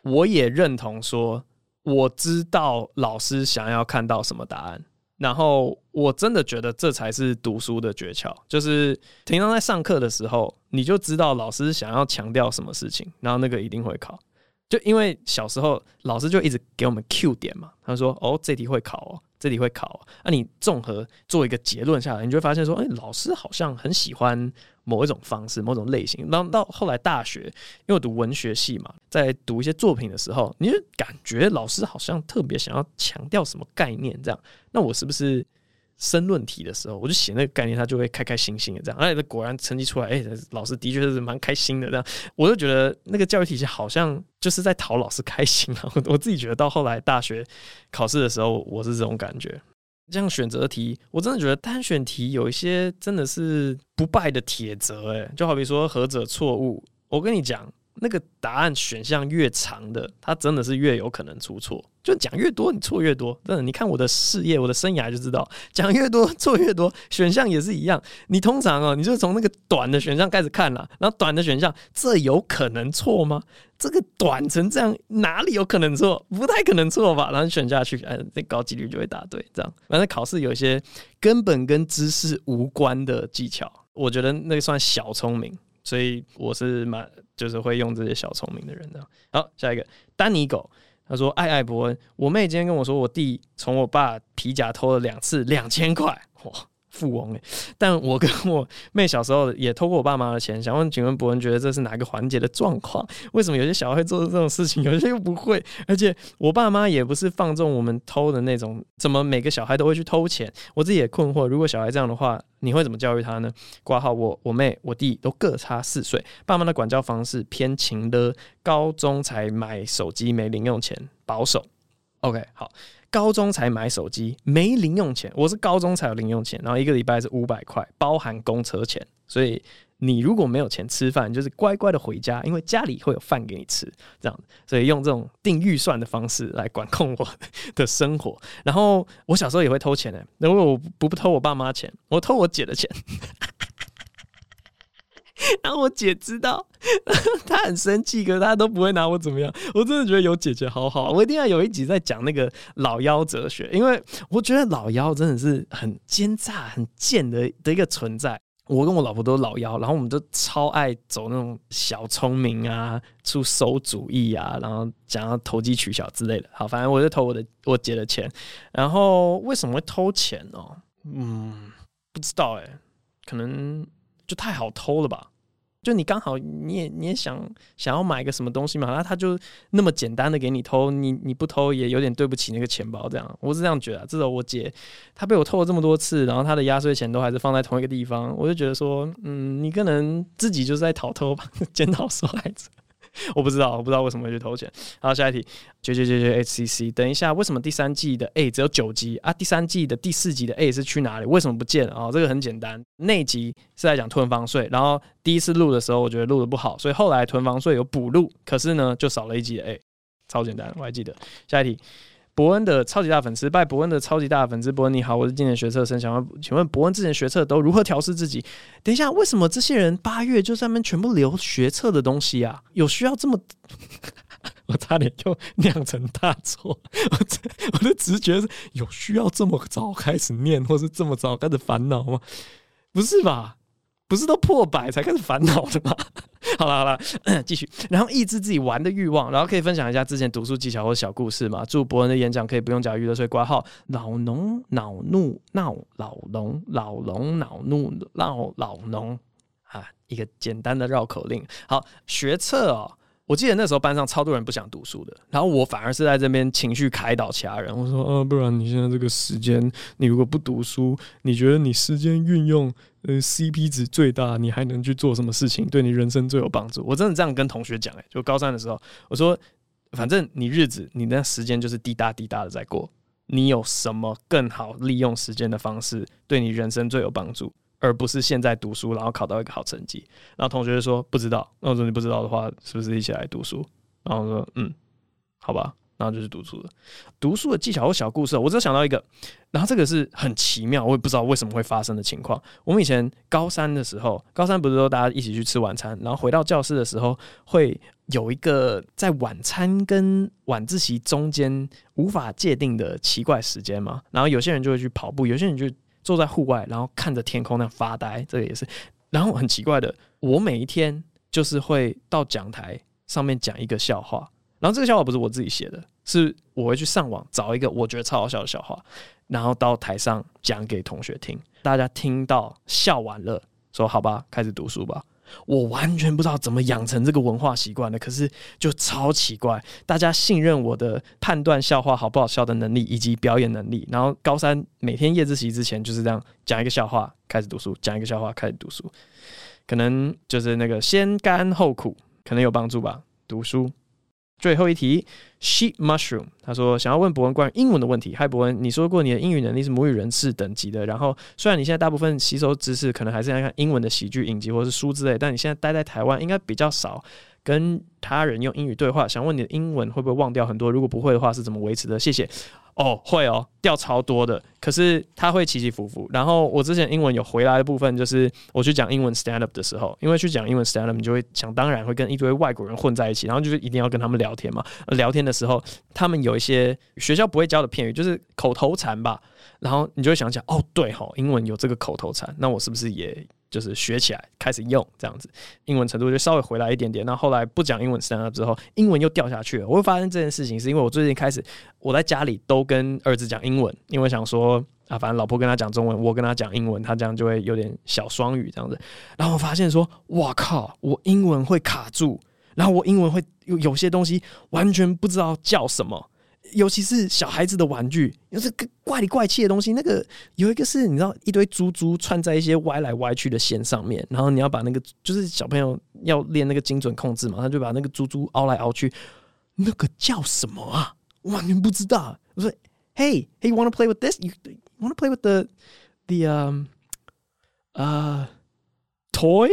我也认同说，我知道老师想要看到什么答案，然后我真的觉得这才是读书的诀窍，就是平常在上课的时候，你就知道老师想要强调什么事情，然后那个一定会考。就因为小时候老师就一直给我们 Q 点嘛，他说哦，这题会考哦，这题会考哦，那你综合做一个结论下来，你就会发现说，哎，老师好像很喜欢某一种方式、某种类型。然后到后来大学，因为我读文学系嘛，在读一些作品的时候，你就感觉老师好像特别想要强调什么概念，这样，那我是不是？申论题的时候，我就写那个概念，他就会开开心心的这样。哎，果然成绩出来，哎，老师的确是蛮开心的这样。我就觉得那个教育体系好像就是在讨老师开心啊。我自己觉得到后来大学考试的时候，我是这种感觉。这样选择题，我真的觉得单选题有一些真的是不败的铁则。哎，就好比说何者错误，我跟你讲，那个答案选项越长的，它真的是越有可能出错。就讲越多，你错越多。真的，你看我的事业、我的生涯就知道，讲越多错越多。选项也是一样。你通常哦，你就从那个短的选项开始看了，然后短的选项，这有可能错吗？这个短成这样，哪里有可能错？不太可能错吧？然后选下去，哎，这高几率就会答对。这样，反正考试有一些根本跟知识无关的技巧，我觉得那算小聪明。所以我是蛮就是会用这些小聪明的人的。好，下一个丹尼狗。他说：“爱爱伯恩，我妹今天跟我说，我弟从我爸皮夹偷了两次两千块，哇，富翁哎！但我跟我妹小时候也偷过我爸妈的钱。想问，请问伯恩，觉得这是哪个环节的状况？为什么有些小孩会做这种事情，有些又不会？而且我爸妈也不是放纵我们偷的那种，怎么每个小孩都会去偷钱？我自己也困惑，如果小孩这样的话。”你会怎么教育他呢？挂号，我我妹我弟都各差四岁，爸妈的管教方式偏情的，高中才买手机没零用钱，保守。OK，好，高中才买手机没零用钱，我是高中才有零用钱，然后一个礼拜是五百块，包含公车钱，所以。你如果没有钱吃饭，就是乖乖的回家，因为家里会有饭给你吃，这样，所以用这种定预算的方式来管控我的生活。然后我小时候也会偷钱的，如果我不不偷我爸妈钱，我偷我姐的钱。然后我姐知道，她很生气，可是她都不会拿我怎么样。我真的觉得有姐姐好好，我一定要有一集在讲那个老妖哲学，因为我觉得老妖真的是很奸诈、很贱的的一个存在。我跟我老婆都是老妖，然后我们都超爱走那种小聪明啊，出馊主意啊，然后讲要投机取巧之类的。好，反正我就偷我的我姐的钱。然后为什么会偷钱呢？嗯，不知道哎，可能就太好偷了吧。就你刚好你也你也想想要买个什么东西嘛，那他就那么简单的给你偷，你你不偷也有点对不起那个钱包，这样我是这样觉得。至少我姐她被我偷了这么多次，然后她的压岁钱都还是放在同一个地方，我就觉得说，嗯，你可能自己就是在逃偷吧，检讨受害者。我不知道，我不知道为什么会去投钱。好，下一题绝绝绝绝 H C C。等一下，为什么第三季的 A 只有九集啊？第三季的第四集的 A 是去哪里？为什么不见了？哦，这个很简单，那集是在讲囤房税，然后第一次录的时候，我觉得录的不好，所以后来囤房税有补录，可是呢，就少了一集的 A，超简单，我还记得。下一题。伯恩的超级大粉丝，拜伯恩的超级大粉丝。伯恩你好，我是今年学测生，想问，请问伯恩之前学测都如何调试自己？等一下，为什么这些人八月就上面全部留学测的东西啊？有需要这么？我差点就酿成大错。我我的直觉是有需要这么早开始念，或是这么早开始烦恼吗？不是吧？不是都破百才开始烦恼的吗？好了好了，继续，然后抑制自己玩的欲望，然后可以分享一下之前读书技巧或小故事嘛？祝博文的演讲可以不用缴娱乐税挂号。老农恼怒闹老农，老农恼怒闹老农啊，一个简单的绕口令。好，学测哦。我记得那时候班上超多人不想读书的，然后我反而是在这边情绪开导其他人。我说，啊，不然你现在这个时间，你如果不读书，你觉得你时间运用呃 CP 值最大，你还能去做什么事情，对你人生最有帮助？我真的这样跟同学讲，哎，就高三的时候，我说，反正你日子，你那时间就是滴答滴答的在过，你有什么更好利用时间的方式，对你人生最有帮助？而不是现在读书，然后考到一个好成绩。然后同学就说不知道。那我说你不知道的话，是不是一起来读书？然后说嗯，好吧，然后就是读书了。读书的技巧或小故事，我只想到一个。然后这个是很奇妙，我也不知道为什么会发生的情况。我们以前高三的时候，高三不是说大家一起去吃晚餐，然后回到教室的时候，会有一个在晚餐跟晚自习中间无法界定的奇怪时间嘛。然后有些人就会去跑步，有些人就。坐在户外，然后看着天空那样发呆，这个也是。然后很奇怪的，我每一天就是会到讲台上面讲一个笑话，然后这个笑话不是我自己写的，是我会去上网找一个我觉得超好笑的笑话，然后到台上讲给同学听。大家听到笑完了，说好吧，开始读书吧。我完全不知道怎么养成这个文化习惯的，可是就超奇怪，大家信任我的判断笑话好不好笑的能力以及表演能力。然后高三每天夜自习之前就是这样讲一个笑话开始读书，讲一个笑话开始读书，可能就是那个先甘后苦，可能有帮助吧。读书。最后一题，sheep mushroom 他说想要问博恩关于英文的问题。嗨，博恩，你说过你的英语能力是母语人士等级的，然后虽然你现在大部分吸收知识可能还是在看英文的喜剧、影集或是书之类，但你现在待在台湾应该比较少跟他人用英语对话。想问你的英文会不会忘掉很多？如果不会的话，是怎么维持的？谢谢。哦，会哦，掉超多的，可是它会起起伏伏。然后我之前英文有回来的部分，就是我去讲英文 stand up 的时候，因为去讲英文 stand up，你就会想当然会跟一堆外国人混在一起，然后就是一定要跟他们聊天嘛。聊天的时候，他们有一些学校不会教的片语，就是口头禅吧。然后你就会想想，哦，对吼，英文有这个口头禅，那我是不是也？就是学起来，开始用这样子，英文程度就稍微回来一点点。那后，后来不讲英文 stand up 之后，英文又掉下去了。我会发现这件事情，是因为我最近开始我在家里都跟儿子讲英文，因为想说啊，反正老婆跟他讲中文，我跟他讲英文，他这样就会有点小双语这样子。然后我发现说，哇靠，我英文会卡住，然后我英文会有有些东西完全不知道叫什么。尤其是小孩子的玩具，有这个怪里怪气的东西。那个有一个是你知道，一堆珠珠串在一些歪来歪去的线上面，然后你要把那个就是小朋友要练那个精准控制嘛，他就把那个珠珠凹来凹去，那个叫什么啊？我完全不知道。我说：“Hey, hey, you wanna play with this? You wanna play with the the um uh？” toy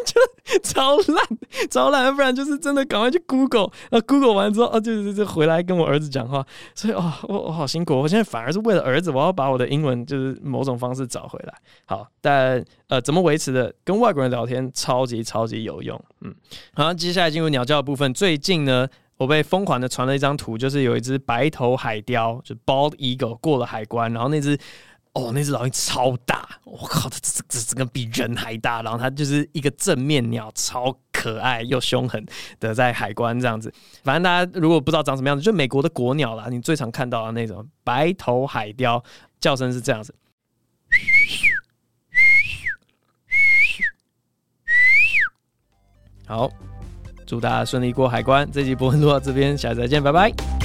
超烂，超烂，不然就是真的赶快去 Google，然后 Google 完之后，哦，就就就回来跟我儿子讲话，所以哦，我我好辛苦，我现在反而是为了儿子，我要把我的英文就是某种方式找回来。好，但呃，怎么维持的？跟外国人聊天超级超级有用，嗯。好，接下来进入鸟叫的部分。最近呢，我被疯狂的传了一张图，就是有一只白头海雕，就 bald eagle 过了海关，然后那只。哦，那只老鹰超大，我靠，这这这这个比人还大，然后它就是一个正面鸟，超可爱又凶狠的在海关这样子。反正大家如果不知道长什么样子，就美国的国鸟啦，你最常看到的那种白头海雕，叫声是这样子。好，祝大家顺利过海关。这集播录到这边，下次再见，拜拜。